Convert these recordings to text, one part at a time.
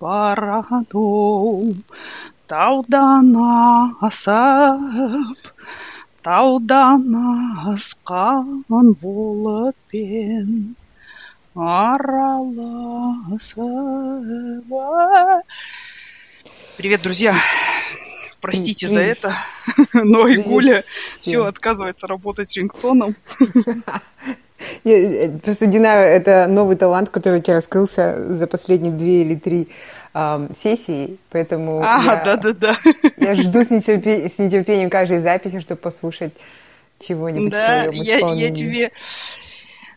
paranum Taudan asıp Taudan askan bulup ben Араласова. Привет, друзья! Простите за это, но Игуля все отказывается работать рингтоном. Э, просто Динара – это новый талант, который у тебя раскрылся за последние две или три э, сессии, поэтому а, я, да, да, да. я жду с нетерпением, с нетерпением каждой записи, чтобы послушать чего-нибудь да, я, я тебе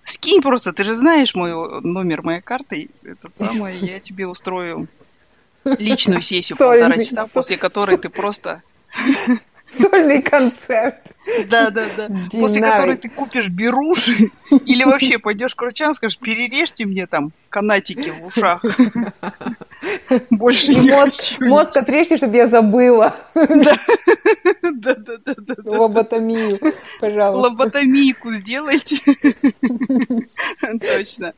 скинь просто, ты же знаешь мой номер моей карты, этот самый, я тебе устрою личную сессию полтора часа, после которой ты просто Сольный концерт. Да, да, да. После которой ты купишь беруши или вообще пойдешь к врачам, скажешь, перережьте мне там канатики в ушах. Больше не мозг, мозг отрежьте, чтобы я забыла. Да. Да, да, да, да. Лоботомию, пожалуйста. Лоботомийку сделайте. Точно.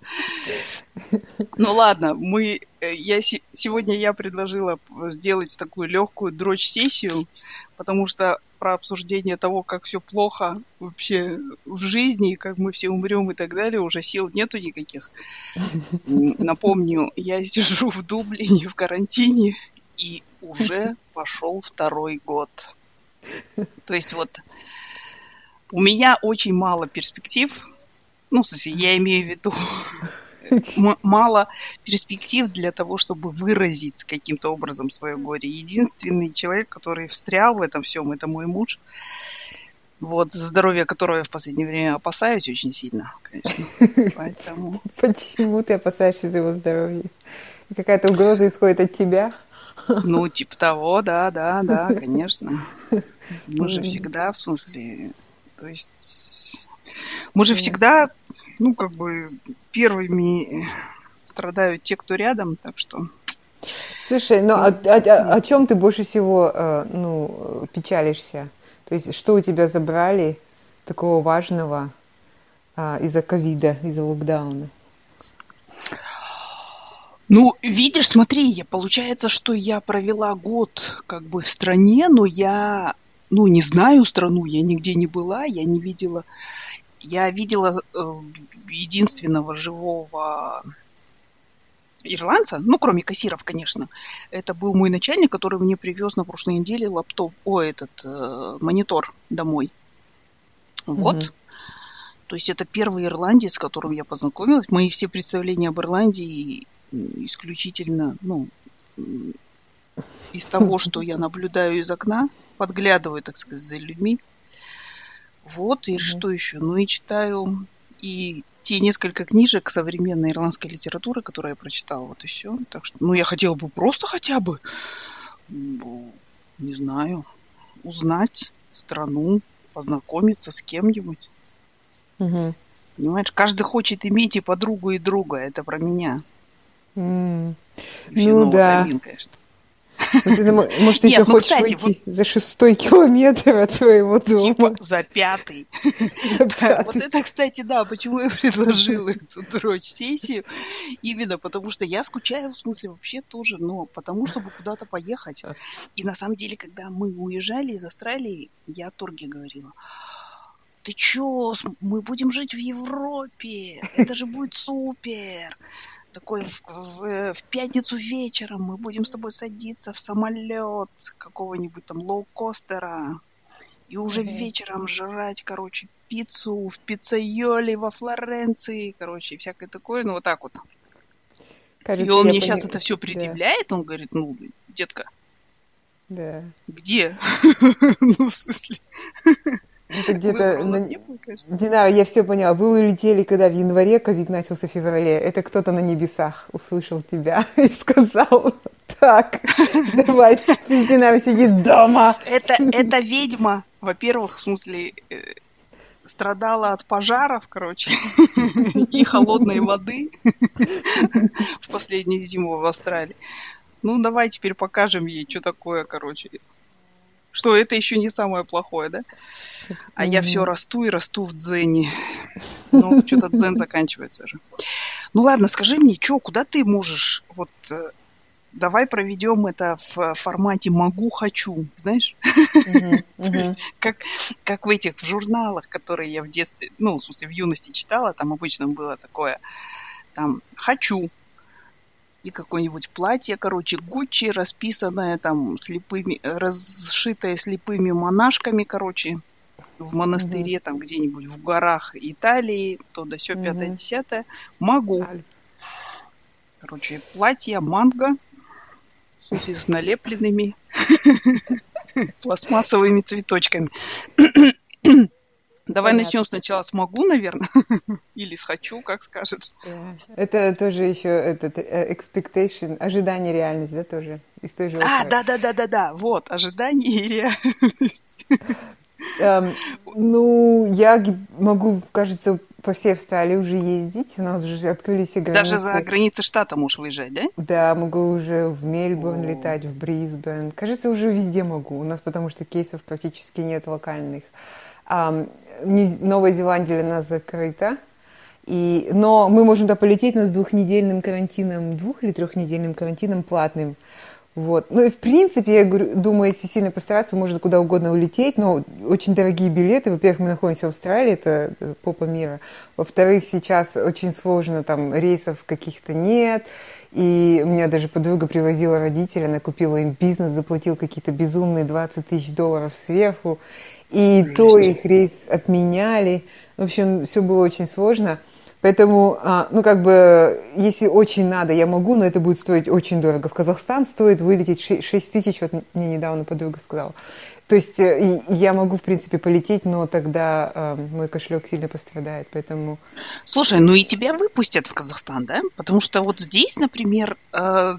Ну ладно, мы, я, сегодня я предложила сделать такую легкую дрочь-сессию, потому что про обсуждение того, как все плохо вообще в жизни, как мы все умрем и так далее, уже сил нету никаких. Напомню, я сижу в Дублине в карантине, и уже пошел второй год. То есть вот у меня очень мало перспектив, ну, в смысле, я имею в виду мало перспектив для того, чтобы выразить каким-то образом свое горе. Единственный человек, который встрял в этом всем, это мой муж. Вот, за здоровье которого я в последнее время опасаюсь очень сильно, конечно. Поэтому... Почему ты опасаешься за его здоровье? Какая-то угроза исходит от тебя? Ну, типа того, да, да, да, конечно. Мы же всегда, в смысле, то есть мы же всегда, ну, как бы первыми страдают те, кто рядом, так что... Слушай, ну, а, а, а, о чем ты больше всего, э, ну, печалишься? То есть, что у тебя забрали такого важного из-за ковида, из-за локдауна? Ну, видишь, смотри, получается, что я провела год как бы в стране, но я, ну, не знаю страну, я нигде не была, я не видела, я видела э, единственного живого ирландца, ну, кроме кассиров, конечно. Это был мой начальник, который мне привез на прошлой неделе лаптоп, о, этот э, монитор домой. Вот. Mm-hmm. То есть это первый ирландец, с которым я познакомилась. Мои все представления об Ирландии исключительно, ну, из того, что я наблюдаю из окна, подглядываю, так сказать, за людьми. Вот, и mm-hmm. что еще? Ну и читаю и те несколько книжек современной ирландской литературы, которые я прочитала, вот и все. Так что, ну, я хотела бы просто хотя бы, ну, не знаю, узнать страну, познакомиться с кем-нибудь. Угу. Понимаешь, каждый хочет иметь и подругу, и друга. Это про меня. Mm. Ну да. Витамин, конечно. Может, ты еще ну, хочешь выйти за шестой километр от своего дома? Типа за пятый. Вот это, кстати, да, почему я предложила эту дрочь-сессию. Именно потому, что я скучаю, в смысле, вообще тоже, но потому, чтобы куда-то поехать. И на самом деле, когда мы уезжали из Австралии, я Торге говорила, ты чё, мы будем жить в Европе, это же будет супер такой в, в, в пятницу вечером мы будем с тобой садиться в самолет какого-нибудь там лоукостера и уже mm-hmm. вечером жрать, короче, пиццу в пиццайоле во Флоренции, короче, всякое такое, ну вот так вот. Кажется, и он мне пони... сейчас это все предъявляет, да. он говорит, ну, детка, да. где? ну, в смысле... Это где-то... На... Динара, я все поняла. Вы улетели, когда в январе, ковид начался в феврале. Это кто-то на небесах услышал тебя и сказал, так, давайте, Динара сидит дома. Это, это ведьма, во-первых, в смысле, э, страдала от пожаров, короче, и холодной воды в последнюю зиму в Австралии. Ну, давай теперь покажем ей, что такое, короче. Что это еще не самое плохое, да? А я все расту и расту в дзене. Ну, что-то дзен заканчивается же. Ну ладно, скажи мне, что, куда ты можешь? Вот э, давай проведем это в формате могу, хочу, знаешь? Как, как в этих в журналах, которые я в детстве, ну, в смысле, в юности читала, там обычно было такое, там, хочу, и какое-нибудь платье, короче, Гуччи, расписанное там слепыми, расшитое слепыми монашками, короче, в монастыре, угу. там где-нибудь в горах Италии, то да все, пятое, десятое. Могу. Короче, платье, манго, в смысле с налепленными пластмассовыми цветочками. Давай Понятно. начнем сначала с могу, наверное, или с хочу, как скажешь. Это тоже еще этот э, expectation, ожидание реальность, да, тоже из той же. А, да, да, да, да, да, вот ожидание и реальность. Эм, ну, я могу, кажется, по всей Австралии уже ездить. У нас уже открылись и границы. Даже за границы штата можешь выезжать, да? Да, могу уже в Мельбурн О. летать, в Брисбен. Кажется, уже везде могу. У нас потому что кейсов практически нет локальных. Новая Зеландия для нас закрыта. И, но мы можем туда полететь, но с двухнедельным карантином, двух- или трехнедельным карантином платным. Вот. Ну и в принципе, я говорю, думаю, если сильно постараться, можно куда угодно улететь, но очень дорогие билеты. Во-первых, мы находимся в Австралии, это попа мира. Во-вторых, сейчас очень сложно, там рейсов каких-то нет. И у меня даже подруга привозила родителей, она купила им бизнес, заплатила какие-то безумные 20 тысяч долларов сверху. И Жесть. то их рейс отменяли. В общем, все было очень сложно. Поэтому, а, ну, как бы, если очень надо, я могу, но это будет стоить очень дорого. В Казахстан стоит вылететь 6 тысяч, вот мне недавно подруга сказала. То есть э, я могу, в принципе, полететь, но тогда э, мой кошелек сильно пострадает, поэтому... Слушай, ну и тебя выпустят в Казахстан, да? Потому что вот здесь, например, э,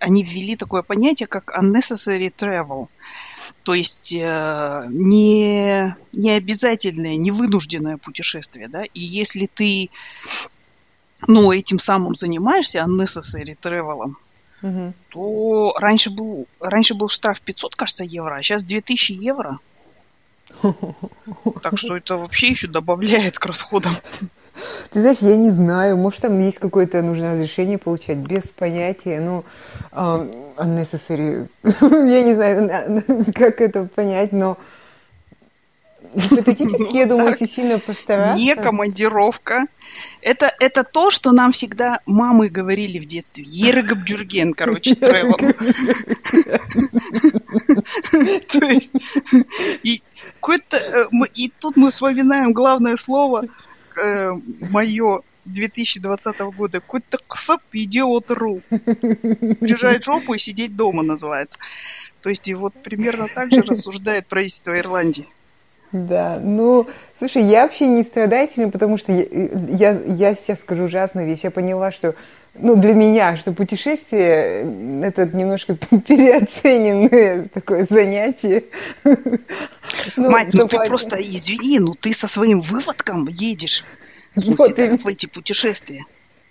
они ввели такое понятие, как unnecessary travel. То есть э, не, не обязательное, не вынужденное путешествие, да, и если ты, ну, этим самым занимаешься, unnecessary travel, угу. то раньше был, раньше был штраф 500, кажется, евро, а сейчас 2000 евро. Так что это вообще еще добавляет к расходам. Ты знаешь, я не знаю, может, там есть какое-то нужное разрешение получать, без понятия, ну, um, unnecessary, я не знаю, как это понять, но гипотетически, я думаю, если сильно постараться... Не командировка. Это, это то, что нам всегда мамы говорили в детстве. Ергабджурген, короче, тревел. То есть, и, э, и тут мы вспоминаем главное слово – э, мое 2020 года какой-то ксап идиот.ру. Лежать жопу и сидеть дома называется. То есть и вот примерно так же рассуждает правительство Ирландии. Да, ну, слушай, я вообще не страдаю потому что я, я, я сейчас скажу ужасную вещь. Я поняла, что, ну, для меня, что путешествие – это немножко переоцененное такое занятие. Ну, Мать, ну ты просто, извини, ну ты со своим выводком едешь вот, в эти путешествия.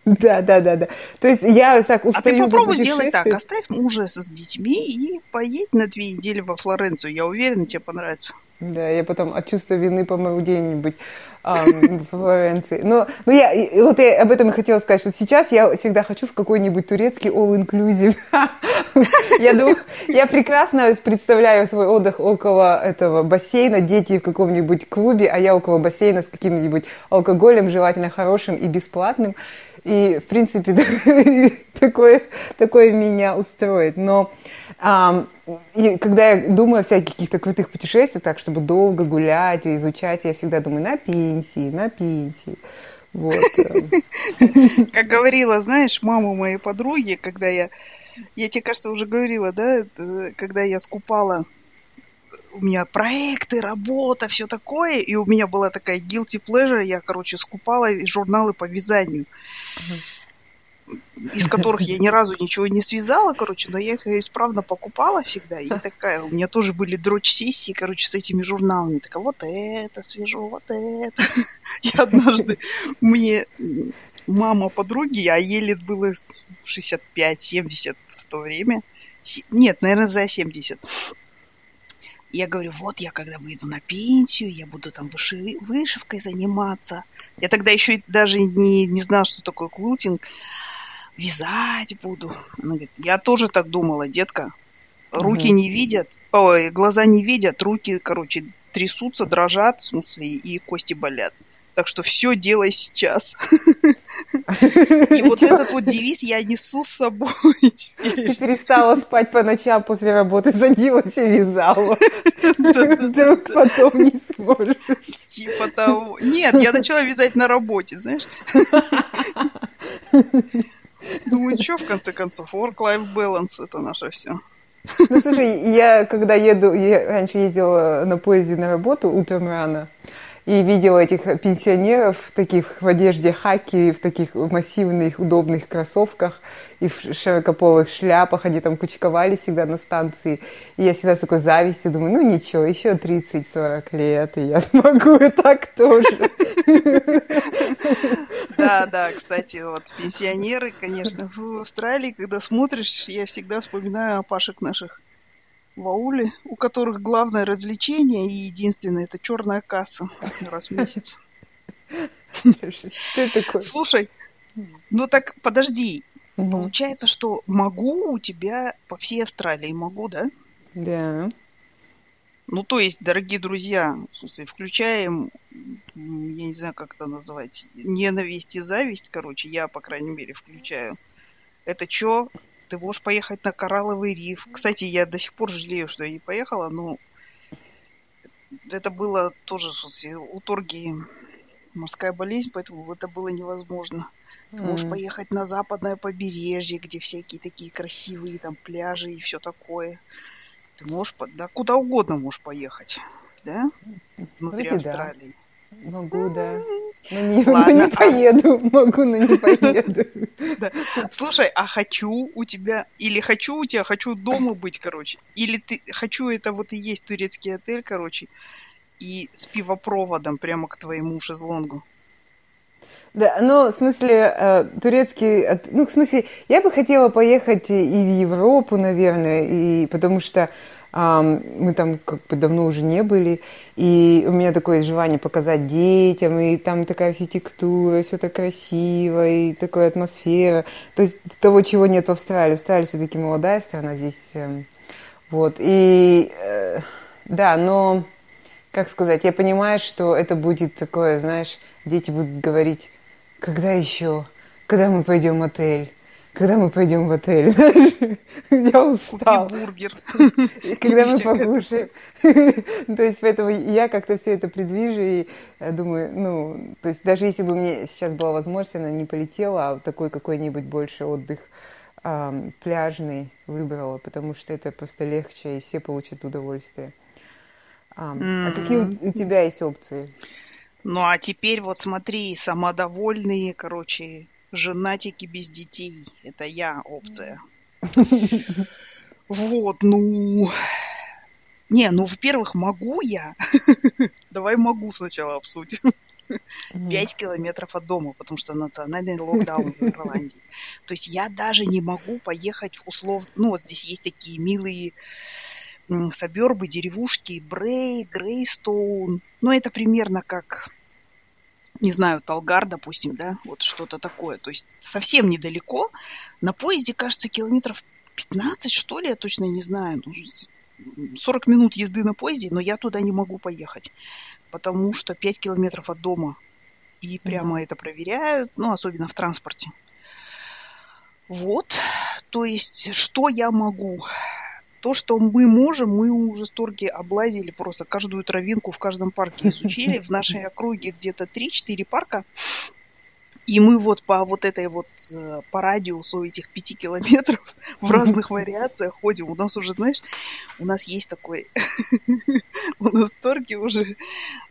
Да, да, да, да. То есть я так устаю А ты попробуй сделать так. Оставь мужа с детьми и поедь на две недели во Флоренцию. Я уверена, тебе понравится. Да, я потом от чувства вины помогу где-нибудь в Флоренции. Но, но я, вот я об этом и хотела сказать, что сейчас я всегда хочу в какой-нибудь турецкий all-inclusive. я думаю, я прекрасно представляю свой отдых около этого бассейна, дети в каком-нибудь клубе, а я около бассейна с каким-нибудь алкоголем, желательно хорошим и бесплатным. И, в принципе, такое, такое меня устроит. Но и когда я думаю о всяких каких-то крутых путешествиях, так, чтобы долго гулять и изучать, я всегда думаю на пенсии, на пенсии. Вот. Э. Как говорила, знаешь, мама моей подруги, когда я, я тебе, кажется, уже говорила, да, э, когда я скупала у меня проекты, работа, все такое, и у меня была такая guilty pleasure, я, короче, скупала журналы по вязанию. Uh-huh из которых я ни разу ничего не связала, короче, но я их исправно покупала всегда. И такая, у меня тоже были дрочь-сессии, короче, с этими журналами. Такая, вот это свежо, вот это. И однажды мне мама подруги, а ей лет было 65-70 в то время. Нет, наверное, за 70. Я говорю, вот я когда выйду на пенсию, я буду там выши, вышивкой заниматься. Я тогда еще даже не, не знала, что такое квилтинг. Вязать буду. Она говорит, я тоже так думала, детка. Руки угу. не видят, ой, глаза не видят, руки, короче, трясутся, дрожат, в смысле, и кости болят. Так что все делай сейчас. И вот этот вот девиз я несу с собой. Ты перестала спать по ночам после работы, садилась и вязала. Вдруг потом не сможешь. Типа того. Нет, я начала вязать на работе, знаешь. Думаю, что в конце концов, work-life balance это наше все. Ну, слушай, я когда еду, я раньше ездила на поезде на работу утром рано, и видела этих пенсионеров таких в одежде хаки, в таких массивных, удобных кроссовках и в широкополых шляпах. Они там кучковали всегда на станции. И я всегда с такой завистью думаю, ну ничего, еще 30-40 лет, и я смогу и так тоже. Да, да, кстати, вот пенсионеры, конечно, в Австралии, когда смотришь, я всегда вспоминаю о Пашек наших в ауле, у которых главное развлечение и единственное это черная касса раз в месяц. Слушай, ну так подожди. Получается, что могу у тебя по всей Австралии могу, да? Да. Ну, то есть, дорогие друзья, в смысле, включаем, я не знаю, как это назвать, ненависть и зависть, короче, я, по крайней мере, включаю. Это что? Ты можешь поехать на Коралловый риф. Кстати, я до сих пор жалею, что я не поехала, но это было тоже у Торги морская болезнь, поэтому это было невозможно. Ты mm. можешь поехать на западное побережье, где всякие такие красивые там пляжи и все такое. Ты можешь, да, куда угодно можешь поехать, да? Внутри Вроде Австралии. Да. Могу, да. Но не, Ладно, но не а поеду, могу, но не поеду. Да. Слушай, а хочу у тебя, или хочу у тебя, хочу дома быть, короче, или ты, хочу это вот и есть турецкий отель, короче, и с пивопроводом прямо к твоему шезлонгу. Да, ну, в смысле, э, турецкий, ну, в смысле, я бы хотела поехать и в Европу, наверное, и потому что мы там как бы давно уже не были, и у меня такое желание показать детям, и там такая архитектура, все так красиво, и такая атмосфера. То есть того, чего нет в Австралии. Австралия все-таки молодая страна здесь. Эм, вот, и э, да, но, как сказать, я понимаю, что это будет такое, знаешь, дети будут говорить, когда еще, когда мы пойдем в отель, когда мы пойдем в отель, знаешь, я устал. Купи бургер. Когда мы покушаем. То есть поэтому я как-то все это предвижу и э, думаю, ну, то есть даже если бы мне сейчас была возможность, она не полетела, а такой какой-нибудь больше отдых пляжный выбрала, потому что это просто легче, и все получат удовольствие. А какие у тебя есть опции? Ну, а теперь вот смотри, самодовольные, короче, женатики без детей. Это я опция. Вот, ну... Не, ну, во-первых, могу я. Давай могу сначала обсудим. Пять километров от дома, потому что национальный локдаун в Ирландии. То есть я даже не могу поехать в услов... Ну, вот здесь есть такие милые сабербы, деревушки, Брей, Грейстоун. Ну, это примерно как не знаю, Талгар, допустим, да, вот что-то такое. То есть совсем недалеко. На поезде, кажется, километров 15, что ли, я точно не знаю. 40 ну, минут езды на поезде, но я туда не могу поехать, потому что 5 километров от дома. И прямо mm-hmm. это проверяют, ну, особенно в транспорте. Вот, то есть, что я могу? То, что мы можем, мы уже сторги облазили просто каждую травинку в каждом парке изучили. В нашей округе где-то 3-4 парка. И мы вот по вот этой вот, э, по радиусу этих пяти километров в разных вариациях ходим. У нас уже, знаешь, у нас есть такой, у нас торги уже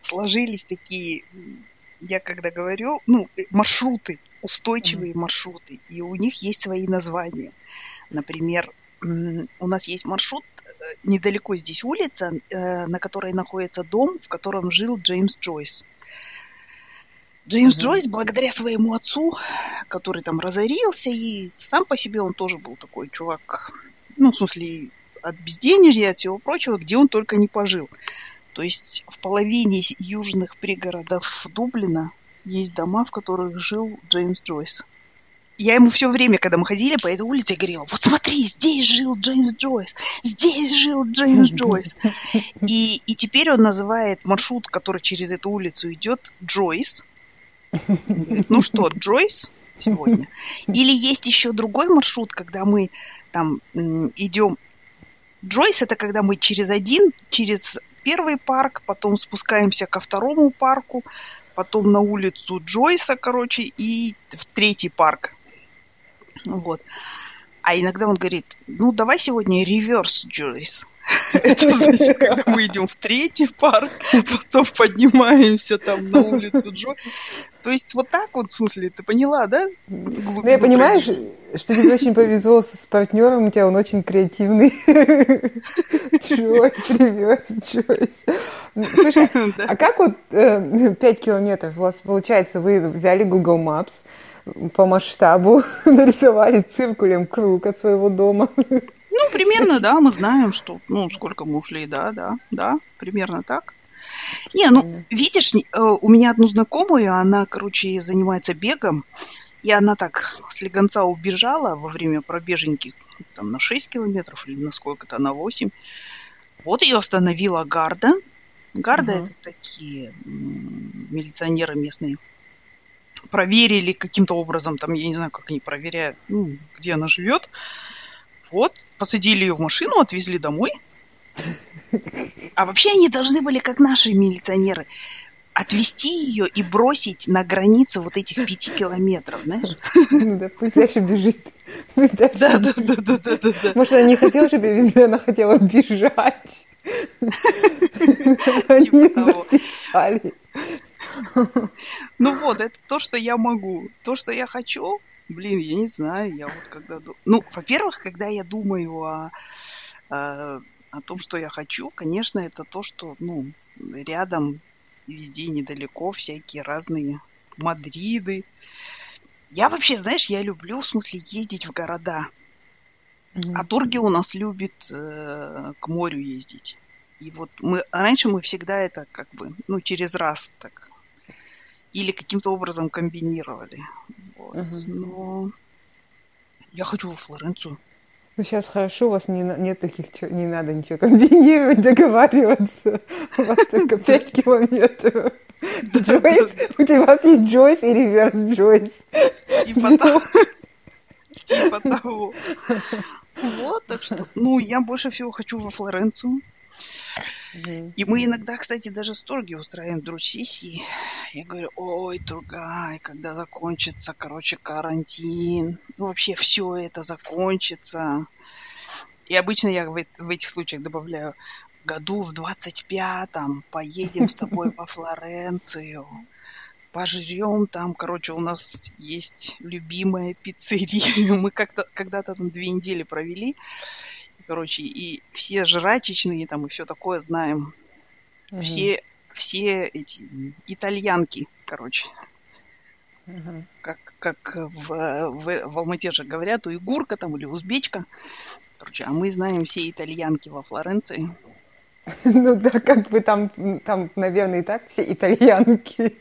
сложились такие, я когда говорю, ну, э, маршруты, устойчивые маршруты, и у них есть свои названия. Например, у нас есть маршрут, э, недалеко здесь улица, э, на которой находится дом, в котором жил Джеймс Джойс. Джеймс mm-hmm. Джойс, благодаря своему отцу, который там разорился, и сам по себе он тоже был такой чувак, ну, в смысле, от безденежья, от всего прочего, где он только не пожил. То есть в половине южных пригородов Дублина есть дома, в которых жил Джеймс Джойс. Я ему все время, когда мы ходили по этой улице, говорила, вот смотри, здесь жил Джеймс Джойс, здесь жил Джеймс Джойс. И, и теперь он называет маршрут, который через эту улицу идет, Джойс. Говорит, ну что, Джойс сегодня? Или есть еще другой маршрут, когда мы там идем... Джойс это когда мы через один, через первый парк, потом спускаемся ко второму парку, потом на улицу Джойса, короче, и в третий парк. Вот. А иногда он говорит, ну, давай сегодня реверс Джойс. Это значит, когда мы идем в третий парк, потом поднимаемся там на улицу Джо. То есть вот так вот, в смысле, ты поняла, да? Ну, я понимаю, что тебе очень повезло с партнером, у тебя он очень креативный. Джойс, реверс Джойс. Слушай, а как вот э, 5 километров у вас получается, вы взяли Google Maps, по масштабу нарисовали циркулем круг от своего дома. Ну, примерно, да, мы знаем, что, ну, сколько мы ушли, да, да, да, примерно так. Не, ну, видишь, э, у меня одну знакомую, она, короче, занимается бегом, и она так с легонца убежала во время пробеженьки там, на 6 километров или на сколько-то, на 8. Вот ее остановила гарда. Гарда угу. это такие милиционеры местные проверили каким-то образом, там, я не знаю, как они проверяют, ну, где она живет. Вот, посадили ее в машину, отвезли домой. А вообще они должны были, как наши милиционеры, отвезти ее и бросить на границе вот этих пяти километров, знаешь? Ну да, пусть дальше бежит. Пусть дальше да, да, да, да, да, да, да. Может, она не хотела, чтобы я везли, она хотела бежать. Типа Они ну вот, это то, что я могу. То, что я хочу, блин, я не знаю, я вот когда... Ну, во-первых, когда я думаю о, о, о том, что я хочу, конечно, это то, что, ну, рядом, везде недалеко, всякие разные Мадриды. Я вообще, знаешь, я люблю, в смысле, ездить в города. Mm-hmm. А Турги у нас любит э, к морю ездить. И вот мы раньше мы всегда это как бы, ну, через раз так или каким-то образом комбинировали. Вот. Угу. Но я хочу во Флоренцию. Ну, сейчас хорошо, у вас не, нет таких, не надо ничего комбинировать, договариваться. У вас только 5 километров. Джойс, у тебя есть Джойс и реверс Джойс. Типа того. Типа того. Вот, так что, ну, я больше всего хочу во Флоренцию. И мы иногда, кстати, даже сторги устраиваем друг-сессии. Я говорю, ой, Тургай, когда закончится, короче, карантин, ну, вообще все это закончится. И обычно я в, в этих случаях добавляю, году в 25-м поедем с тобой по Флоренцию, пожрем там, короче, у нас есть любимая пиццерия. Мы как-то когда-то там две недели провели короче, и все жрачечные там и все такое знаем. Угу. Все, все эти итальянки, короче. Угу. Как, как в, в, в Алмате же говорят, уйгурка там или узбечка. Короче, а мы знаем все итальянки во Флоренции. Ну да, как бы там, там, наверное, и так все итальянки.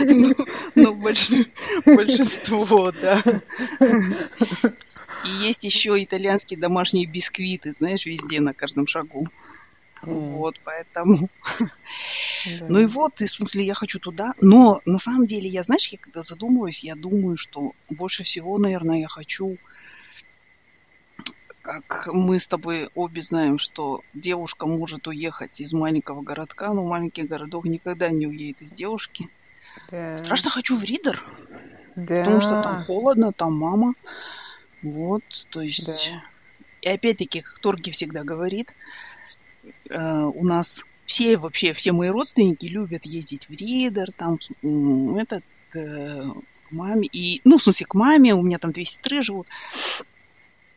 Ну, ну большинство, да. И есть еще итальянские домашние бисквиты, знаешь, везде, на каждом шагу. Mm. Вот, поэтому. Да. Ну и вот, и, в смысле, я хочу туда. Но на самом деле, я, знаешь, я когда задумываюсь, я думаю, что больше всего, наверное, я хочу, как мы с тобой обе знаем, что девушка может уехать из маленького городка, но маленький городок никогда не уедет из девушки. Да. Страшно хочу в Ридер. Да. Потому что там холодно, там мама. Вот, то есть... Да. И опять-таки, как Торги всегда говорит, э, у нас все вообще, все мои родственники любят ездить в Ридер, там, этот, э, к маме, и, ну, в смысле, к маме, у меня там две сестры живут.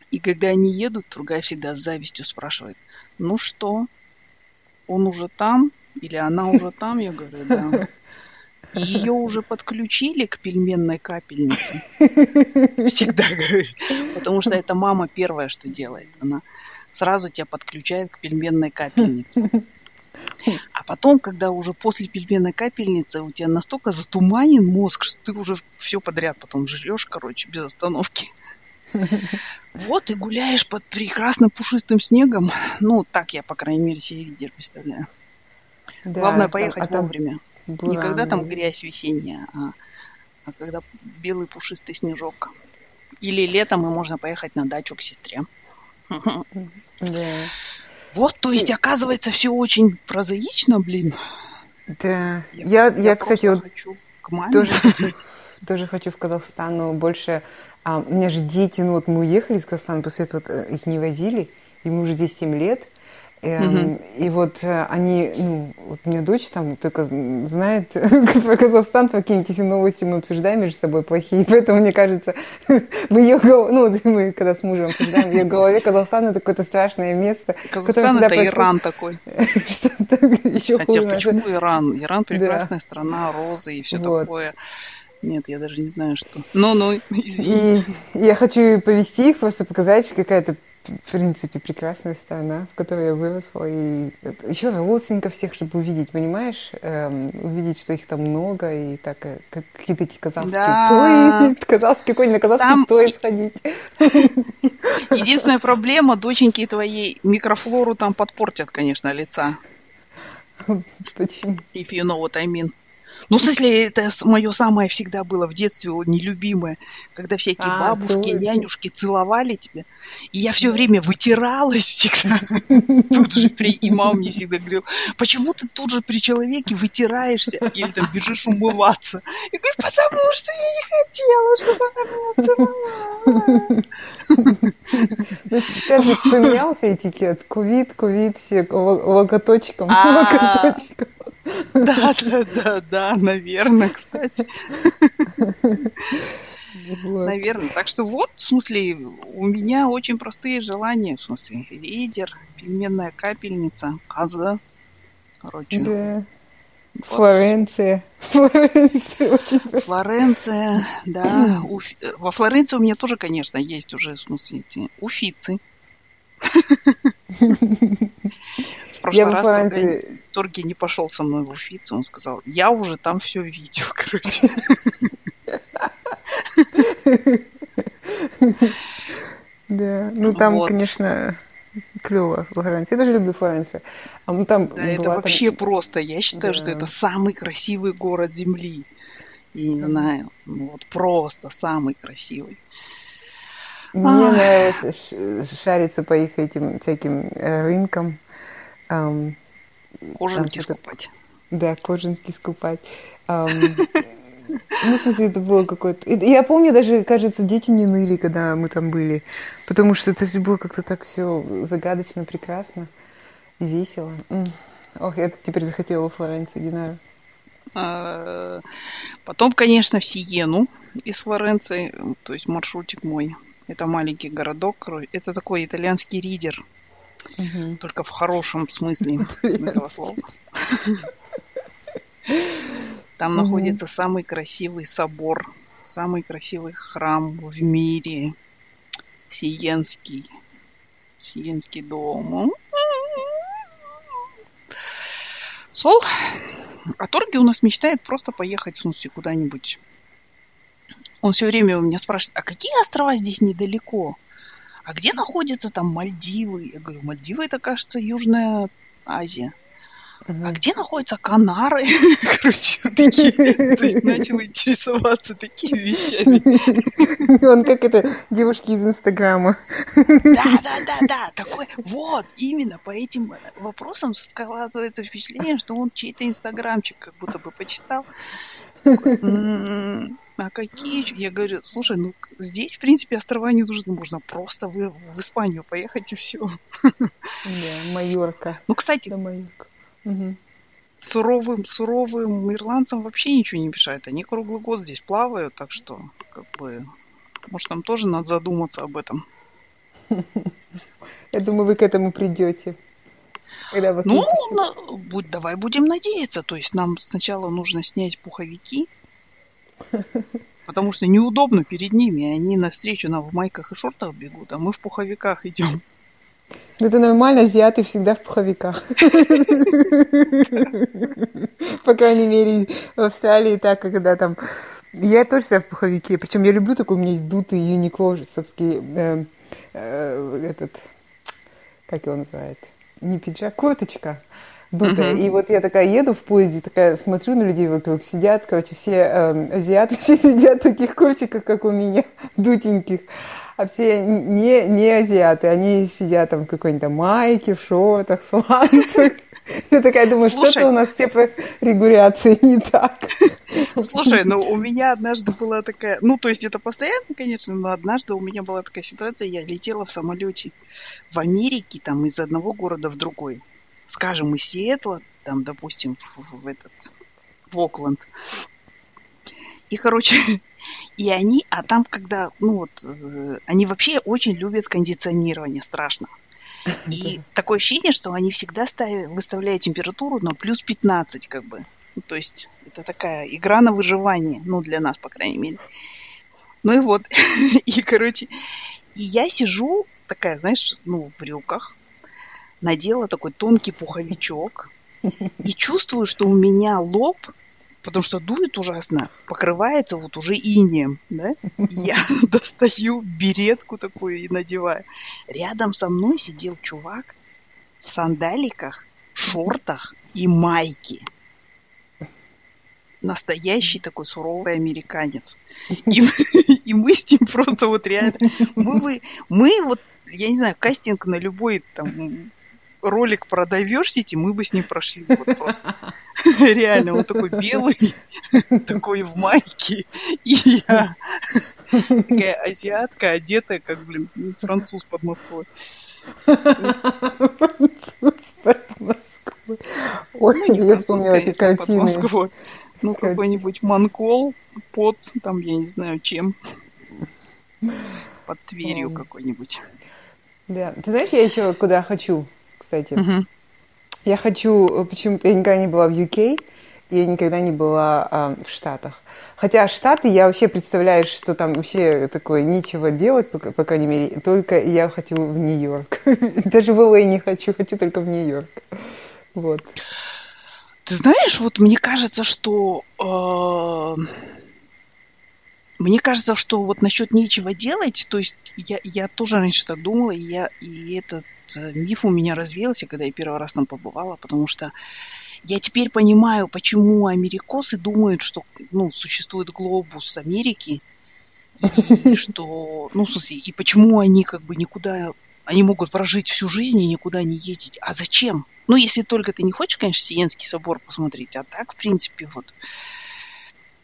И когда они едут, Тургай всегда с завистью спрашивает, ну что, он уже там? Или она уже там? Я говорю, да. Ее уже подключили к пельменной капельнице. Всегда говорю. Потому что это мама первая, что делает. Она сразу тебя подключает к пельменной капельнице. А потом, когда уже после пельменной капельницы у тебя настолько затуманен мозг, что ты уже все подряд потом жрешь, короче, без остановки. Вот и гуляешь под прекрасным пушистым снегом. Ну, так я, по крайней мере, себе лидер представляю. Да, Главное поехать а там вовремя. Бура, Не когда там грязь весенняя, а, а когда белый пушистый снежок. Или летом и можно поехать на дачу к сестре. Да. Вот, то есть, оказывается, все очень прозаично, блин. Да. Я, я, я кстати, вот хочу к маме. Тоже хочу, тоже хочу в Казахстан, но больше... А, у меня же дети, ну вот мы уехали из Казахстана, после этого э, их не возили, и мы уже здесь 7 лет. Эм, И вот э, они, ну, вот у меня дочь там только знает про Казахстан, про какие-нибудь новости мы обсуждаем между собой плохие, поэтому мне кажется, в ее голове, ну, мы когда с мужем обсуждаем, в ее голове Казахстан это какое-то страшное место. Казахстан это происходит... Иран такой. Что-то еще Хотя хуже. почему Иран? Иран прекрасная да. страна, розы и все вот. такое. Нет, я даже не знаю, что. Ну-ну, извини. И я хочу повести их, просто показать, какая-то в принципе, прекрасная страна, в которой я выросла. И еще родственников всех, чтобы увидеть, понимаешь? Эм, увидеть, что их там много, и так, э, как какие-то такие казахские да. той, казахский конь, на казахский там... той сходить. Единственная проблема, доченьки твоей микрофлору там подпортят, конечно, лица. Почему? If you know what I mean. Ну, в смысле, это мое самое всегда было в детстве нелюбимое, когда всякие а, бабушки, целуй. нянюшки целовали тебя. И я все время вытиралась всегда. Тут же при... И мама мне всегда говорила, почему ты тут же при человеке вытираешься или там бежишь умываться? Я говорю, потому что я не хотела, чтобы она меня целовала. Сейчас же поменялся этикет. Ковид, ковид, все логоточком. Логоточком. Да, да, да, да, наверное, кстати. Вот. Наверное. Так что вот, в смысле, у меня очень простые желания. В смысле, лидер, пельменная капельница, каза. Короче. Да. Вот. Флоренция. Флоренция очень Флоренция, да. Уф... Во Флоренции у меня тоже, конечно, есть уже, в смысле, эти уфицы. В прошлый я раз Флоренции... Торги не пошел со мной в Уфицу. Он сказал, я уже там все видел, короче. Да, ну там, конечно, клево Флоренция. Я тоже люблю Флоренцию. А мы там да, это вообще там... просто. Я считаю, да. что это самый красивый город Земли. Я не знаю, ну вот просто самый красивый. Мне а... нравилось шариться по их этим всяким э, рынкам. Um, кожанки скупать. Да, кожанки скупать. Um, ну, в смысле, это было какое-то... Я помню, даже, кажется, дети не ныли, когда мы там были, потому что это было как-то так все загадочно, прекрасно и весело. Ох, я теперь захотела Флоренцию, Динара. А, потом, конечно, в Сиену из Флоренции, то есть маршрутик мой. Это маленький городок, это такой итальянский ридер. Угу. Только в хорошем смысле этого слова. Там угу. находится самый красивый собор, самый красивый храм в мире. Сиенский. Сиенский дом. Сол. А Торги у нас мечтает просто поехать, в смысле, куда-нибудь. Он все время у меня спрашивает, а какие острова здесь недалеко? А где находятся там Мальдивы? Я говорю, Мальдивы это, кажется, Южная Азия. Uh-huh. А где находятся Канары? Короче, такие, то есть начал интересоваться такими вещами. Он как это, девушки из Инстаграма. Да, да, да, да, такой, вот, именно по этим вопросам складывается впечатление, что он чей-то инстаграмчик как будто бы почитал. Такой, а какие? Я говорю, слушай, ну здесь, в принципе, острова не нужны. Можно просто в, в Испанию поехать и все. Да, Майорка. Ну, кстати, да, Майорка. Угу. суровым, суровым ирландцам вообще ничего не мешает. Они круглый год здесь плавают, так что, как бы, может, там тоже надо задуматься об этом. Я думаю, вы к этому придете. ну, на, будь, давай будем надеяться. То есть нам сначала нужно снять пуховики, потому что неудобно перед ними. Они навстречу нам в майках и шортах бегут, а мы в пуховиках идем. Ну, это нормально, азиаты всегда в пуховиках. По крайней мере, в Австралии так, когда там... Я тоже всегда в пуховике, причем я люблю такой, у меня есть дутый юникложевский э, э, этот, как его называют, не пиджак, курточка дутая. Uh-huh. И вот я такая еду в поезде, такая смотрю на людей вокруг, сидят, короче, все э, азиаты все сидят в таких куртиках, как у меня, дутеньких а все не, не азиаты, они сидят там в какой-нибудь майке, в шортах, сланцах. Я такая думаю, что-то у нас с регуляции не так. Слушай, ну у меня однажды была такая, ну то есть это постоянно, конечно, но однажды у меня была такая ситуация, я летела в самолете в Америке, там из одного города в другой. Скажем, из Сиэтла, там, допустим, в, в этот, в Окленд. И, короче, и они, а там, когда, ну вот, э, они вообще очень любят кондиционирование, страшно. И такое ощущение, что они всегда ставят, выставляют температуру на плюс 15, как бы. Ну, то есть это такая игра на выживание, ну, для нас, по крайней мере. Ну и вот, и, короче, и я сижу такая, знаешь, ну, в брюках, надела такой тонкий пуховичок, и чувствую, что у меня лоб потому что дует ужасно, покрывается вот уже инеем, да? Я достаю беретку такую и надеваю. Рядом со мной сидел чувак в сандаликах, шортах и майке. Настоящий такой суровый американец. И, и мы с ним просто вот реально... Мы, мы вот, я не знаю, кастинг на любой там ролик про diversity, мы бы с ним прошли вот просто. Реально, он такой белый, такой в майке, и я такая азиатка, одетая, как, блин, француз под Москвой. Француз под Москвой. Ой, ну, я вспомнила эти картины. Ну, какой-нибудь монкол под, там, я не знаю, чем. Под Тверью какой-нибудь. Да. Ты знаешь, я еще куда хочу? Кстати. Угу. Я хочу, почему-то я никогда не была в UK, я никогда не была а, в Штатах. Хотя Штаты, я вообще представляю, что там вообще такое нечего делать, по, по крайней мере, только я хочу в Нью-Йорк. Даже в LA не хочу, хочу только в Нью-Йорк. Вот. Ты знаешь, вот мне кажется, что э, мне кажется, что вот насчет нечего делать, то есть я, я тоже раньше так думала, и, я, и этот э, миф у меня развеялся, когда я первый раз там побывала, потому что я теперь понимаю, почему америкосы думают, что ну, существует глобус Америки, и что, ну, в смысле, и почему они как бы никуда, они могут прожить всю жизнь и никуда не ездить. А зачем? Ну, если только ты не хочешь, конечно, Сиенский собор посмотреть, а так, в принципе, вот,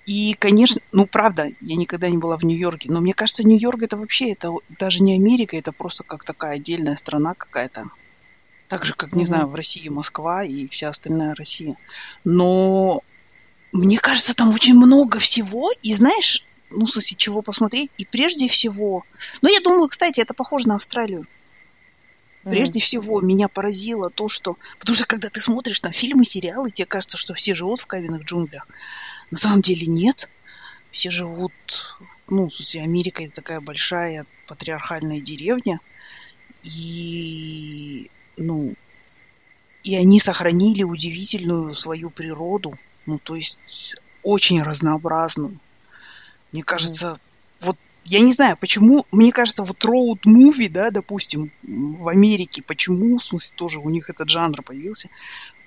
и, конечно, ну, правда, я никогда не была в Нью-Йорке, но мне кажется, Нью-Йорк это вообще, это даже не Америка, это просто как такая отдельная страна какая-то. Так же, как, не mm-hmm. знаю, в России Москва и вся остальная Россия. Но мне кажется, там очень много всего, и знаешь, ну, в смысле, чего посмотреть, и прежде всего... Ну, я думаю, кстати, это похоже на Австралию. Прежде mm-hmm. всего, меня поразило то, что... Потому что, когда ты смотришь там фильмы, сериалы, тебе кажется, что все живут в каменных джунглях. На самом деле нет. Все живут, ну, в смысле, Америка это такая большая патриархальная деревня. И, ну, и они сохранили удивительную свою природу, ну, то есть очень разнообразную. Мне кажется, вот я не знаю, почему, мне кажется, вот роуд-муви, да, допустим, в Америке, почему, в смысле, тоже у них этот жанр появился,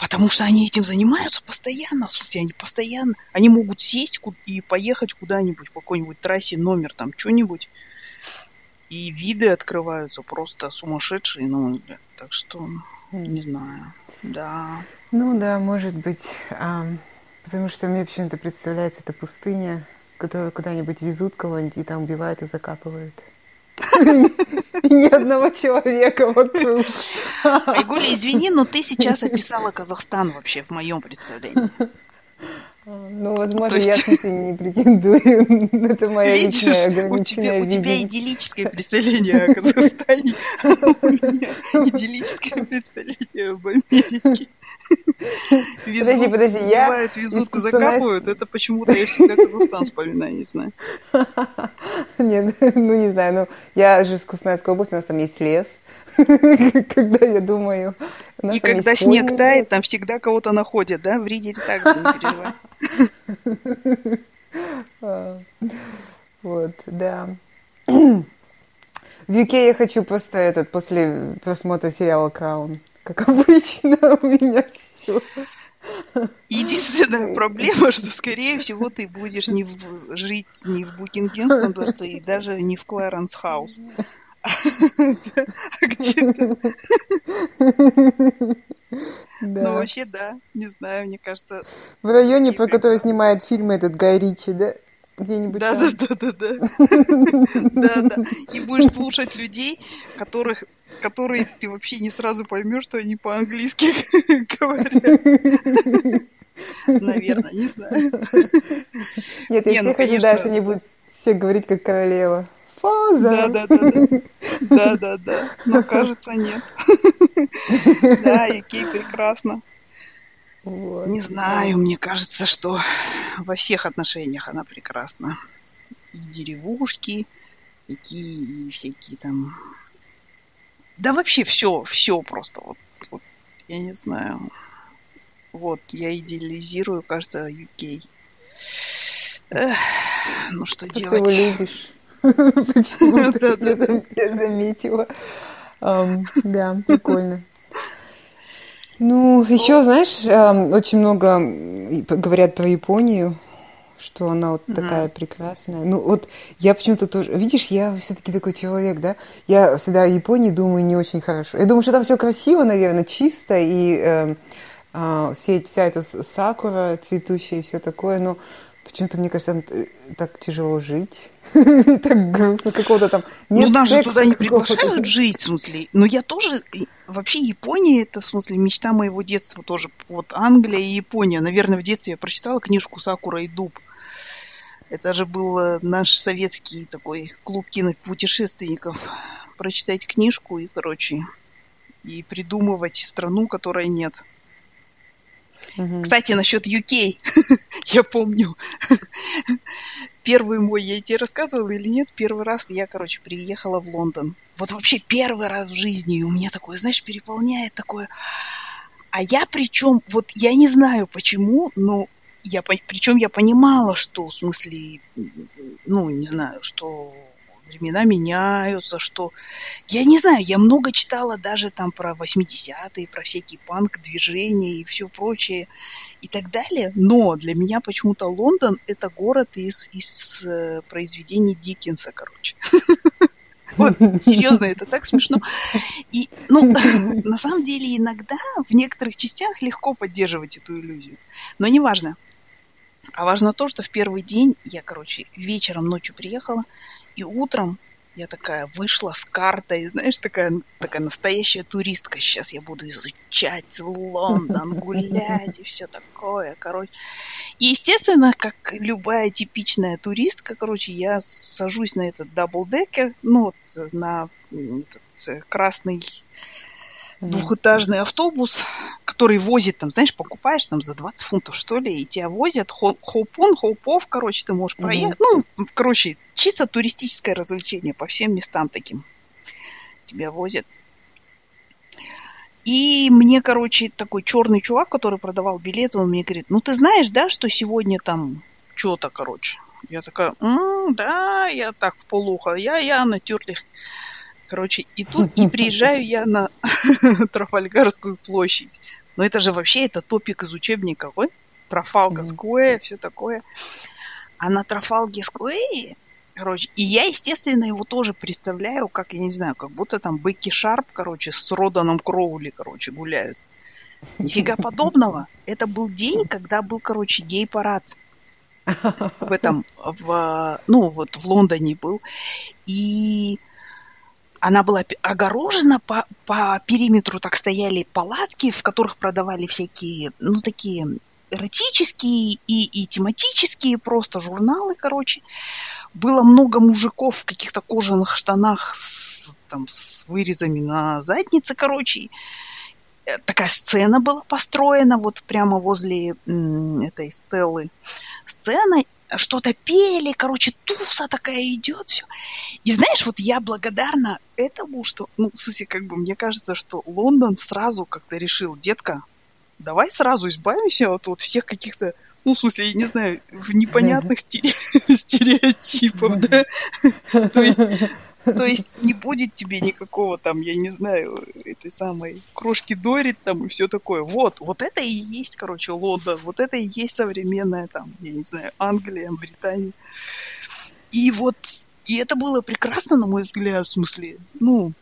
потому что они этим занимаются постоянно, в смысле, они постоянно, они могут сесть и поехать куда-нибудь по какой-нибудь трассе, номер там, что-нибудь, и виды открываются просто сумасшедшие, ну, так что, не знаю, да. Ну да, может быть, а, потому что мне почему-то представляется эта пустыня, которые куда-нибудь везут кого-нибудь и там убивают и закапывают. ни одного человека вокруг. Айгуля, извини, но ты сейчас описала Казахстан вообще в моем представлении. Ну, возможно, есть... я, в смысле, не претендую. Это моя Видишь, личная у тебя, у тебя идиллическое представление о Казахстане, а у меня идиллическое представление об Америке. Везут, подожди, подожди, я... Бывает, везут, закапывают. Это почему-то я всегда Казахстан вспоминаю, не знаю. Нет, ну не знаю, ну я же из Кустанайской области, у нас там есть лес. Когда я думаю... И когда снег тает, там всегда кого-то находят, да? В Риде так не переживай. Вот, да. В UK я хочу просто этот, после просмотра сериала «Краун», как обычно, у меня все. Единственная проблема, что, скорее всего, ты будешь не в, жить не в Букингемском дворце и даже не в Клэренс Хаус. Где-то. Ну, вообще, да. Не знаю, мне кажется... В районе, про который снимает фильмы этот Гай Ричи, да? Где-нибудь да, да, да, да, да. Да, да. И будешь слушать людей, которых которые ты вообще не сразу поймешь, что они по-английски говорят. Наверное, не знаю. Нет, я всех ожидаю, что они будут все говорить как королева. Фаза. Да, да, да, да. Да, да, да. Но кажется, нет. Да, и Кей прекрасно. Вот. Не знаю, мне кажется, что во всех отношениях она прекрасна. И деревушки, какие, и всякие там... Да вообще все, все просто. Вот, вот, я не знаю. Вот, я идеализирую, кажется, UK. Эх, ну что как делать? Ты его любишь. Почему-то я заметила. Да, прикольно. Ну, еще, знаешь, очень много говорят про Японию, что она вот такая прекрасная. Ну, вот я почему-то тоже... Видишь, я все-таки такой человек, да? Я всегда о Японии думаю не очень хорошо. Я думаю, что там все красиво, наверное, чисто, и э, э, вся эта сакура цветущая и все такое, но Почему-то, мне кажется, э, так тяжело жить. так грустно какого-то там. Нет ну, нас же туда не приглашают жить, в смысле. Но я тоже... Вообще Япония, это, в смысле, мечта моего детства тоже. Вот Англия и Япония. Наверное, в детстве я прочитала книжку «Сакура и дуб». Это же был э, наш советский такой клуб кинопутешественников. Прочитать книжку и, короче, и придумывать страну, которой нет. Угу. Кстати, насчет UK, я помню, первый мой, я тебе рассказывала или нет, первый раз я, короче, приехала в Лондон. Вот вообще первый раз в жизни, и у меня такое, знаешь, переполняет такое... А я причем, вот я не знаю почему, но я, причем я понимала, что, в смысле, ну, не знаю, что времена меняются, что... Я не знаю, я много читала даже там про 80-е, про всякие панк-движения и все прочее и так далее, но для меня почему-то Лондон – это город из, из э, произведений Диккенса, короче. Вот, серьезно, это так смешно. И, ну, на самом деле, иногда в некоторых частях легко поддерживать эту иллюзию. Но неважно. А важно то, что в первый день я, короче, вечером, ночью приехала, и утром я такая вышла с картой, знаешь, такая, такая настоящая туристка. Сейчас я буду изучать Лондон, гулять и все такое, короче. И, естественно, как любая типичная туристка, короче, я сажусь на этот double-decker, ну, вот на этот э, красный двухэтажный автобус, который возит, там, знаешь, покупаешь там за 20 фунтов, что ли, и тебя возят хоп-он, хоп-офф, короче, ты можешь проехать. Mm-hmm. Ну, короче, чисто туристическое развлечение по всем местам таким. Тебя возят. И мне, короче, такой черный чувак, который продавал билеты, он мне говорит, ну ты знаешь, да, что сегодня там что-то, короче. Я такая, м-м, да, я так в полухо, я, я на тюрлих. Короче, и тут и приезжаю я на Трафальгарскую площадь. Но это же вообще это топик из учебника, ой? Трафалга Сквей, все такое. А на Трафалге короче, и я, естественно, его тоже представляю, как, я не знаю, как будто там Бекки Шарп, короче, с Роданом Кроули, короче, гуляют. Нифига подобного. Это был день, когда был, короче, гей-парад. В этом, в, ну, вот в Лондоне был. И она была огорожена по, по периметру, так стояли палатки, в которых продавали всякие, ну, такие эротические, и, и тематические, просто журналы, короче. Было много мужиков в каких-то кожаных штанах с, там, с вырезами на заднице, короче. Э, такая сцена была построена вот прямо возле этой стеллы. Сцена, что-то пели, короче, туса такая идет, все. И знаешь, вот я благодарна этому, что, ну, в смысле, как бы, мне кажется, что Лондон сразу как-то решил, детка, давай сразу избавимся от вот всех каких-то ну, в смысле, я не знаю, в непонятных стереотипов, да? То есть то есть не будет тебе никакого там, я не знаю, этой самой крошки Дорит там и все такое. Вот, вот это и есть, короче, Лондон, вот это и есть современная там, я не знаю, Англия, Британия. И вот, и это было прекрасно, на мой взгляд, в смысле, ну,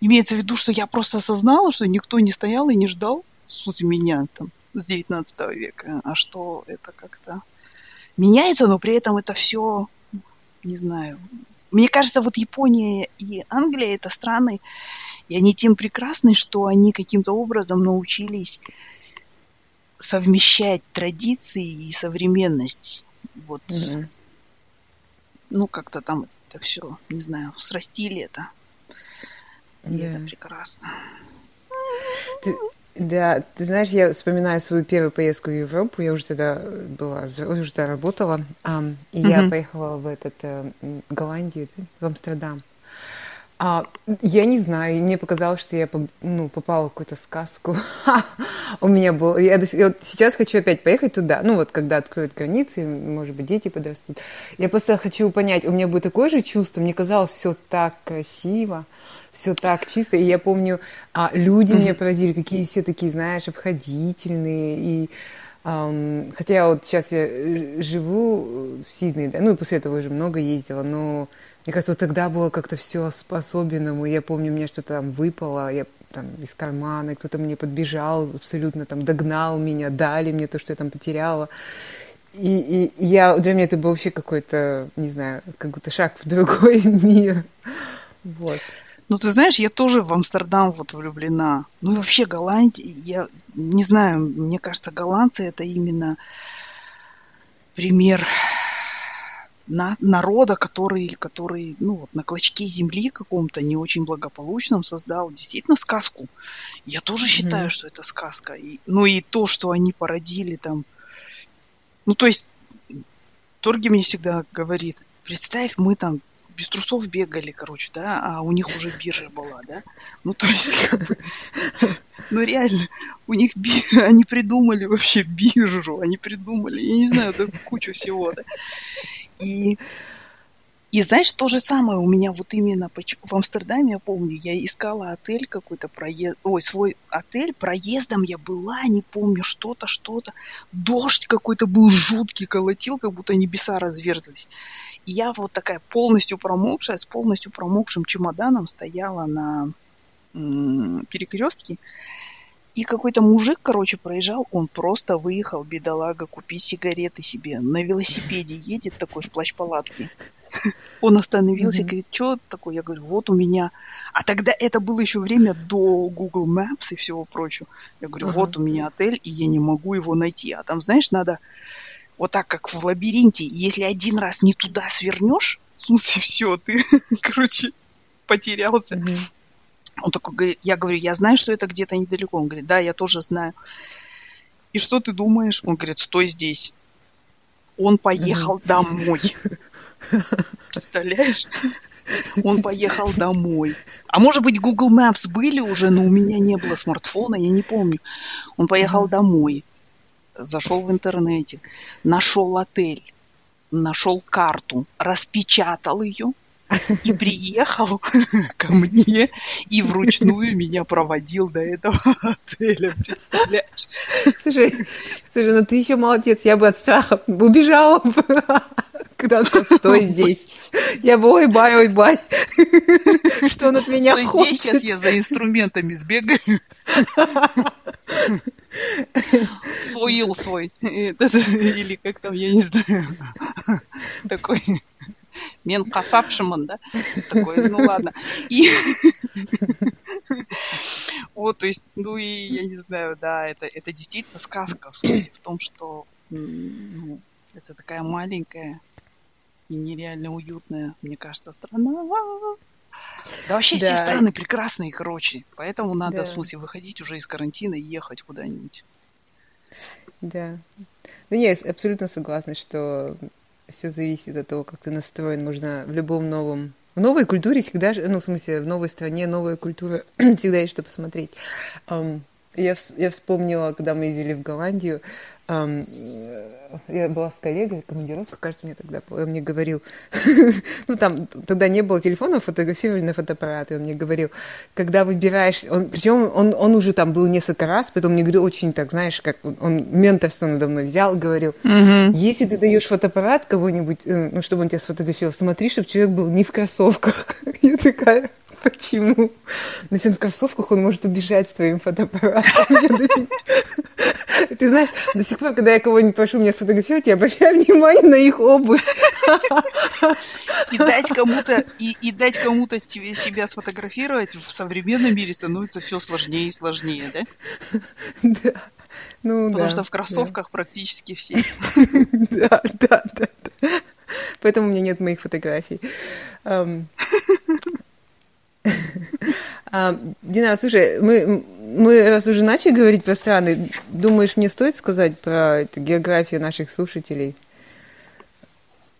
имеется в виду, что я просто осознала, что никто не стоял и не ждал, в смысле, меня там с 19 века, а что это как-то меняется, но при этом это все, не знаю, мне кажется, вот Япония и Англия это страны, и они тем прекрасны, что они каким-то образом научились совмещать традиции и современность. Вот, mm-hmm. ну как-то там это все, не знаю, срастили это. И yeah. это прекрасно. Ты, да, ты знаешь, я вспоминаю свою первую поездку в Европу. Я уже тогда была, уже тогда работала. Um, и uh-huh. я поехала в этот uh, Голландию, в Амстердам. А, я не знаю, мне показалось, что я ну, попала в какую-то сказку. У меня был... Я, я вот сейчас хочу опять поехать туда. Ну, вот когда откроют границы, может быть, дети подрастут. Я просто хочу понять, у меня будет такое же чувство. Мне казалось, все так красиво все так чисто. И я помню, а, люди mm-hmm. меня поразили, какие все такие, знаешь, обходительные. И um, хотя я вот сейчас я э, живу в Сиднее, да, ну и после этого уже много ездила, но мне кажется, вот тогда было как-то все по-особенному. Я помню, у меня что-то там выпало, я там из кармана, кто-то мне подбежал, абсолютно там догнал меня, дали мне то, что я там потеряла. И, и я, для меня это был вообще какой-то, не знаю, как будто шаг в другой мир. Вот. Ну, ты знаешь, я тоже в Амстердам вот влюблена. Ну и вообще Голландия, я не знаю, мне кажется, голландцы это именно пример на, народа, который, который, ну вот на клочке земли каком-то не очень благополучном создал действительно сказку. Я тоже считаю, mm-hmm. что это сказка. И, ну и то, что они породили там, ну то есть Торги мне всегда говорит, представь, мы там без трусов бегали, короче, да, а у них уже биржа была, да. Ну, то есть, как бы, ну, реально, у них, би... они придумали вообще биржу, они придумали, я не знаю, да, кучу всего, да. И, и знаешь, то же самое у меня вот именно в Амстердаме, я помню, я искала отель какой-то, проезд, ой, свой отель, проездом я была, не помню, что-то, что-то. Дождь какой-то был жуткий, колотил, как будто небеса разверзлись. И я вот такая полностью промокшая, с полностью промокшим чемоданом стояла на перекрестке. И какой-то мужик, короче, проезжал, он просто выехал, бедолага, купить сигареты себе. На велосипеде едет такой в плащ-палатке. Он остановился, говорит, что такое? Я говорю, вот у меня. А тогда это было еще время до Google Maps и всего прочего. Я говорю, вот у меня отель, и я не могу его найти. А там, знаешь, надо вот так, как в лабиринте, если один раз не туда свернешь, в смысле, все, ты, короче, потерялся. Mm-hmm. Он такой говорит, я говорю, я знаю, что это где-то недалеко. Он говорит, да, я тоже знаю. И что ты думаешь? Он говорит, стой здесь. Он поехал mm-hmm. домой. Представляешь? Он поехал домой. А может быть, Google Maps были уже, но у меня не было смартфона, я не помню. Он поехал mm-hmm. домой зашел в интернете, нашел отель, нашел карту, распечатал ее и приехал ко мне и вручную меня проводил до этого отеля, представляешь? Слушай, слушай, ну ты еще молодец, я бы от страха убежала когда он стой здесь. Я бы, ой, бай, ой, бай. Что он от меня Стой хочет? здесь, сейчас я за инструментами сбегаю. Суил свой. Или как там, я не знаю. Такой мен қасапшымын да такой ну ладно и Вот, то есть, ну и я не знаю, да, это, это действительно сказка, в смысле, в том, что ну, это такая маленькая и нереально уютная, мне кажется, страна. Да вообще да. все страны прекрасные, короче. Поэтому надо, да. в смысле, выходить уже из карантина и ехать куда-нибудь. Да. Да я абсолютно согласна, что все зависит от того, как ты настроен. Можно в любом новом в новой культуре всегда, ну, в смысле, в новой стране новая культура, всегда есть что посмотреть. Um, я, я вспомнила, когда мы ездили в Голландию, я была с коллегой, командировка, кажется, мне тогда был, он мне говорил, ну там тогда не было телефона, фотографировали на фотоаппарат, и он мне говорил, когда выбираешь, он, причем он, он уже там был несколько раз, поэтому мне говорил очень так, знаешь, как он менторство надо мной взял, говорил, mm-hmm. если ты даешь фотоаппарат кого-нибудь, э, ну, чтобы он тебя сфотографировал, смотри, чтобы человек был не в кроссовках. Я такая, Почему? Но если он в кроссовках, он может убежать с твоим фотоаппаратом. Ты знаешь, до сих пор, когда я кого-нибудь прошу меня сфотографировать, я обращаю внимание на их обувь. И дать кому-то, и, и дать кому-то тебе себя сфотографировать в современном мире становится все сложнее и сложнее, да? Да. Ну, Потому да, что в кроссовках да. практически все. Да, да, да, да. Поэтому у меня нет моих фотографий. А, Дина, слушай, мы, мы раз уже начали говорить про страны, думаешь, мне стоит сказать про географию наших слушателей?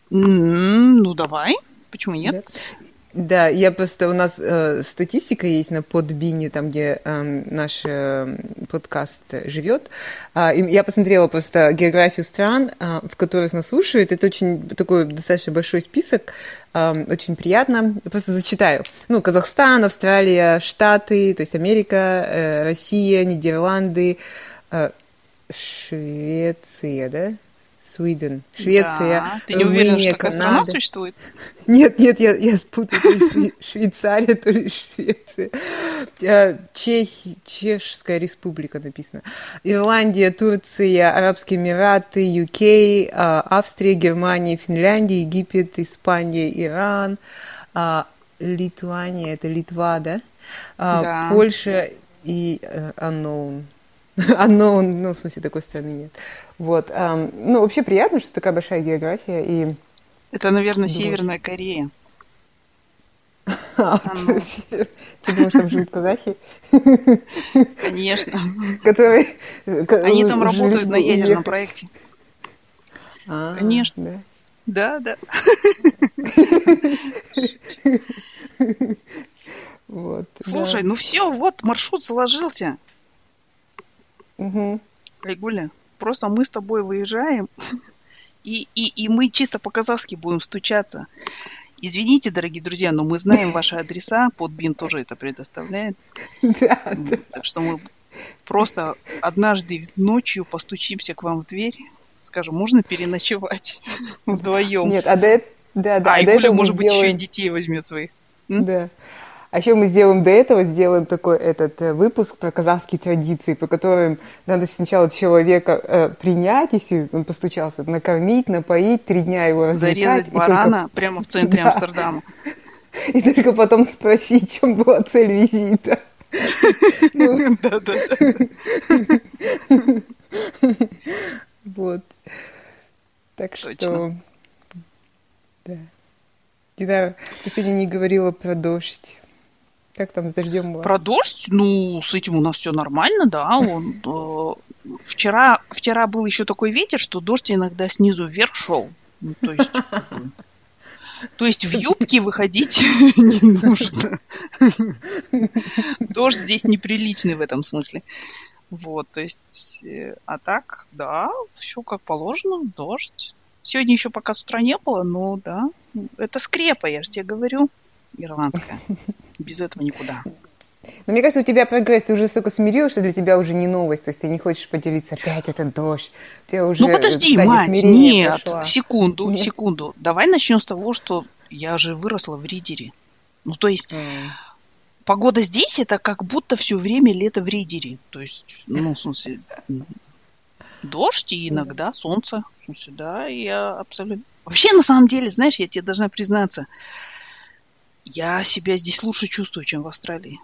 Ну, давай. Почему нет? Да. Да, я просто у нас э, статистика есть на подбине, там где э, наш э, подкаст живет. Э, я посмотрела просто географию стран, э, в которых нас слушают. Это очень такой достаточно большой список, э, очень приятно. Я просто зачитаю. Ну, Казахстан, Австралия, Штаты, то есть Америка, э, Россия, Нидерланды, э, Швеция, да? Свиден, Швеция, да. Ты не уверен, что такая страна существует? Нет, нет, я, я спутаю, то ли Швейцария, то ли Швеция. А, Чехи, Чешская республика написано. Ирландия, Турция, Арабские Эмираты, UK, а, Австрия, Германия, Финляндия, Египет, Испания, Иран, а, Литуания, это Литва, да? да. Польша и unknown. Unknown, ну, в смысле, такой страны нет. Вот. Ну, вообще приятно, что такая большая география. И... Это, наверное, думаешь... Северная Корея. А. Ты думаешь, там живут казахи? Конечно. Которые... Они там работают на ядерном проекте. А, Конечно. Да, да. Вот. Слушай, ну все, вот маршрут заложился. Угу. Айгуля, просто мы с тобой выезжаем, и, и, и мы чисто по-казахски будем стучаться. Извините, дорогие друзья, но мы знаем ваши адреса, подбин тоже это предоставляет. Да, Так что мы просто однажды ночью постучимся к вам в дверь, скажем, можно переночевать вдвоем. Нет, а до, да, да, а, Гуля, может быть, еще и детей возьмет своих. Да. А еще мы сделаем до этого, сделаем такой этот э, выпуск про казахские традиции, по которым надо сначала человека э, принять, если он постучался, накормить, напоить, три дня его развлекать. Зарезать барана только... прямо в центре да. Амстердама. И только потом спросить, в чем была цель визита. Да-да-да. Вот. Так что... Да. Дина, ты сегодня не говорила про дождь. Как там с дождем было? Про дождь? Ну, с этим у нас все нормально, да. Он, э, вчера, вчера был еще такой ветер, что дождь иногда снизу вверх шел. Ну, то есть... То есть в юбке выходить не нужно. Дождь здесь неприличный в этом смысле. Вот, то есть, э, а так, да, все как положено, дождь. Сегодня еще пока с утра не было, но да, это скрепа, я же тебе говорю ирландская. Без этого никуда. Но мне кажется, у тебя прогресс, ты уже столько смирился, для тебя уже не новость, то есть ты не хочешь поделиться, опять этот дождь. Ты уже, ну подожди, мать, нет, пошла. секунду, нет? секунду. Давай начнем с того, что я же выросла в Ридере. Ну то есть mm. погода здесь это как будто все время лето в Ридере. То есть, ну в смысле, дождь и иногда солнце. В смысле, да, я абсолютно... Вообще, на самом деле, знаешь, я тебе должна признаться, я себя здесь лучше чувствую, чем в Австралии.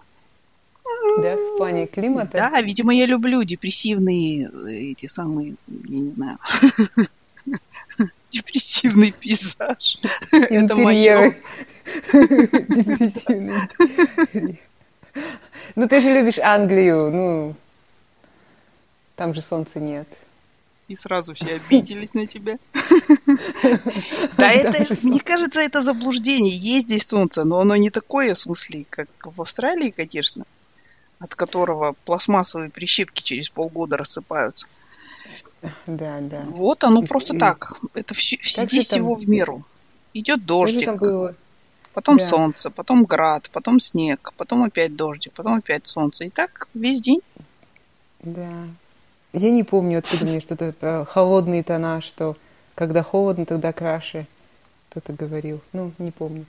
Да, в плане климата? Да, видимо, я люблю депрессивные эти самые, я не знаю, депрессивный пейзаж. Это мое. Депрессивный. Ну, ты же любишь Англию, ну, там же солнца нет. И сразу все обиделись на тебя. Да, это, мне кажется, это заблуждение. Есть здесь солнце, но оно не такое, в смысле, как в Австралии, конечно, от которого пластмассовые прищепки через полгода рассыпаются. Да, да. Вот оно просто так. Это здесь всего в меру. Идет дождик, потом да. солнце, потом град, потом снег, потом опять дождик, потом опять солнце. И так весь день. Да. Я не помню, откуда мне что-то про холодные тона, что когда холодно, тогда краше. Кто-то говорил. Ну, не помню.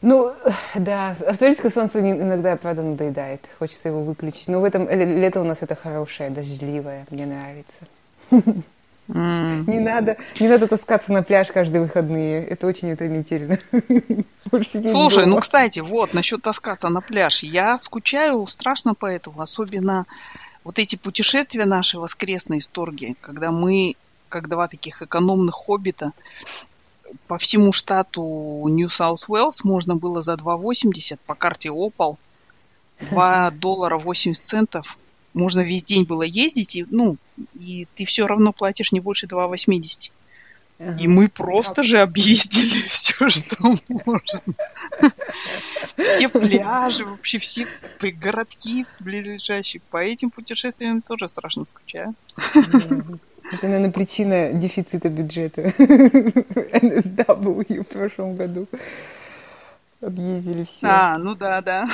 Ну, да, австралийское солнце иногда, правда, надоедает. Хочется его выключить. Но в этом лето у нас это хорошее, дождливое. Мне нравится. Mm. Не надо, не надо таскаться на пляж каждые выходные. Это очень утомительно. Слушай, дома. ну, кстати, вот, насчет таскаться на пляж. Я скучаю страшно по этому. Особенно вот эти путешествия наши воскресные с Торги, когда мы, как два таких экономных хоббита, по всему штату New South Wales можно было за 2,80 по карте Opal 2 доллара 80 центов. Можно весь день было ездить, и, ну, и ты все равно платишь не больше 2,80. И мы просто же объездили все, что можно. Все пляжи, вообще все городки близлежащие. По этим путешествиям тоже страшно скучаю. Это, наверное, причина дефицита бюджета NSW в прошлом году. Объездили все. А, ну да, да.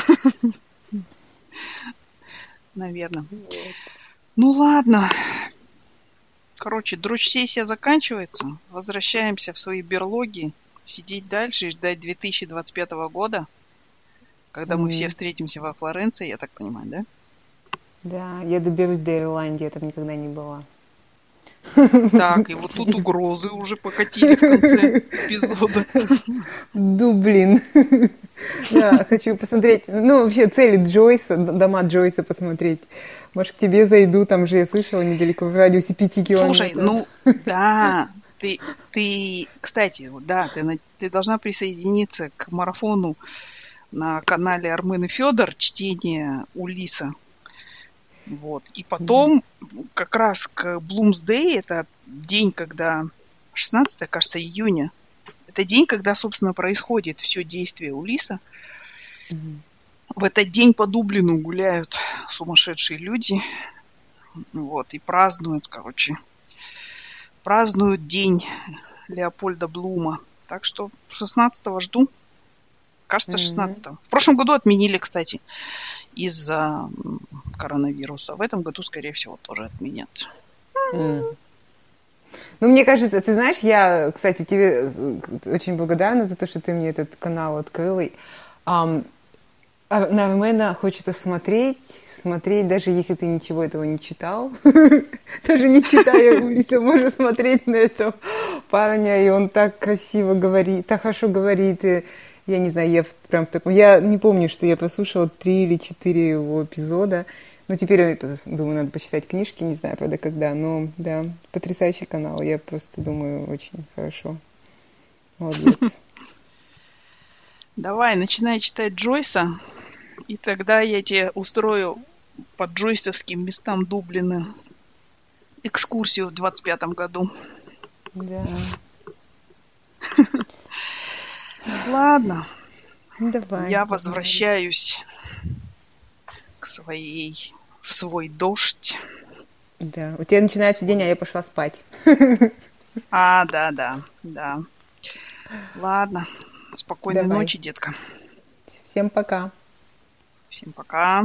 Наверное. Ну ладно, Короче, друч-сессия заканчивается. Возвращаемся в свои берлоги, сидеть дальше и ждать 2025 года, когда mm. мы все встретимся во Флоренции, я так понимаю, да? Да, я доберусь до Ирландии, я там никогда не была. Так, и вот тут угрозы уже покатили в конце эпизода. Дублин. Да, хочу посмотреть, ну, вообще цели Джойса, дома Джойса посмотреть. Может, к тебе зайду, там же я слышала недалеко, в радиусе пяти километров. Слушай, ну, да, ты, ты, кстати, да, ты, ты должна присоединиться к марафону на канале Армен и Федор чтение Улиса. Вот. И потом, mm-hmm. как раз к Блумсдей, это день, когда 16, кажется, июня, это день, когда, собственно, происходит все действие Улиса. Mm-hmm. В этот день по Дублину гуляют сумасшедшие люди. Вот, и празднуют, короче, празднуют день Леопольда Блума. Так что 16-го жду. Кажется, 16 -го. В прошлом году отменили, кстати, из-за коронавируса. В этом году, скорее всего, тоже отменят. Mm. Ну, мне кажется, ты знаешь, я, кстати, тебе очень благодарна за то, что ты мне этот канал открыл. Um, а на Армена хочется смотреть, смотреть, даже если ты ничего этого не читал. Даже не читая Улиса, можно смотреть на этого парня, и он так красиво говорит, так хорошо говорит. И, я не знаю, я прям такой... Я не помню, что я послушала три или четыре его эпизода. Ну, теперь, я думаю, надо почитать книжки, не знаю, правда, когда. Но, да, потрясающий канал. Я просто думаю, очень хорошо. Молодец. Давай, начинай читать Джойса. И тогда я тебе устрою по джойсовским местам Дублина экскурсию в 25-м году. Да. Ладно. Давай. Я возвращаюсь к своей, в свой дождь. Да, у тебя начинается день, а я пошла спать. А, да, да, да. Ладно. Спокойной Давай. ночи, детка. Всем пока. Всем пока.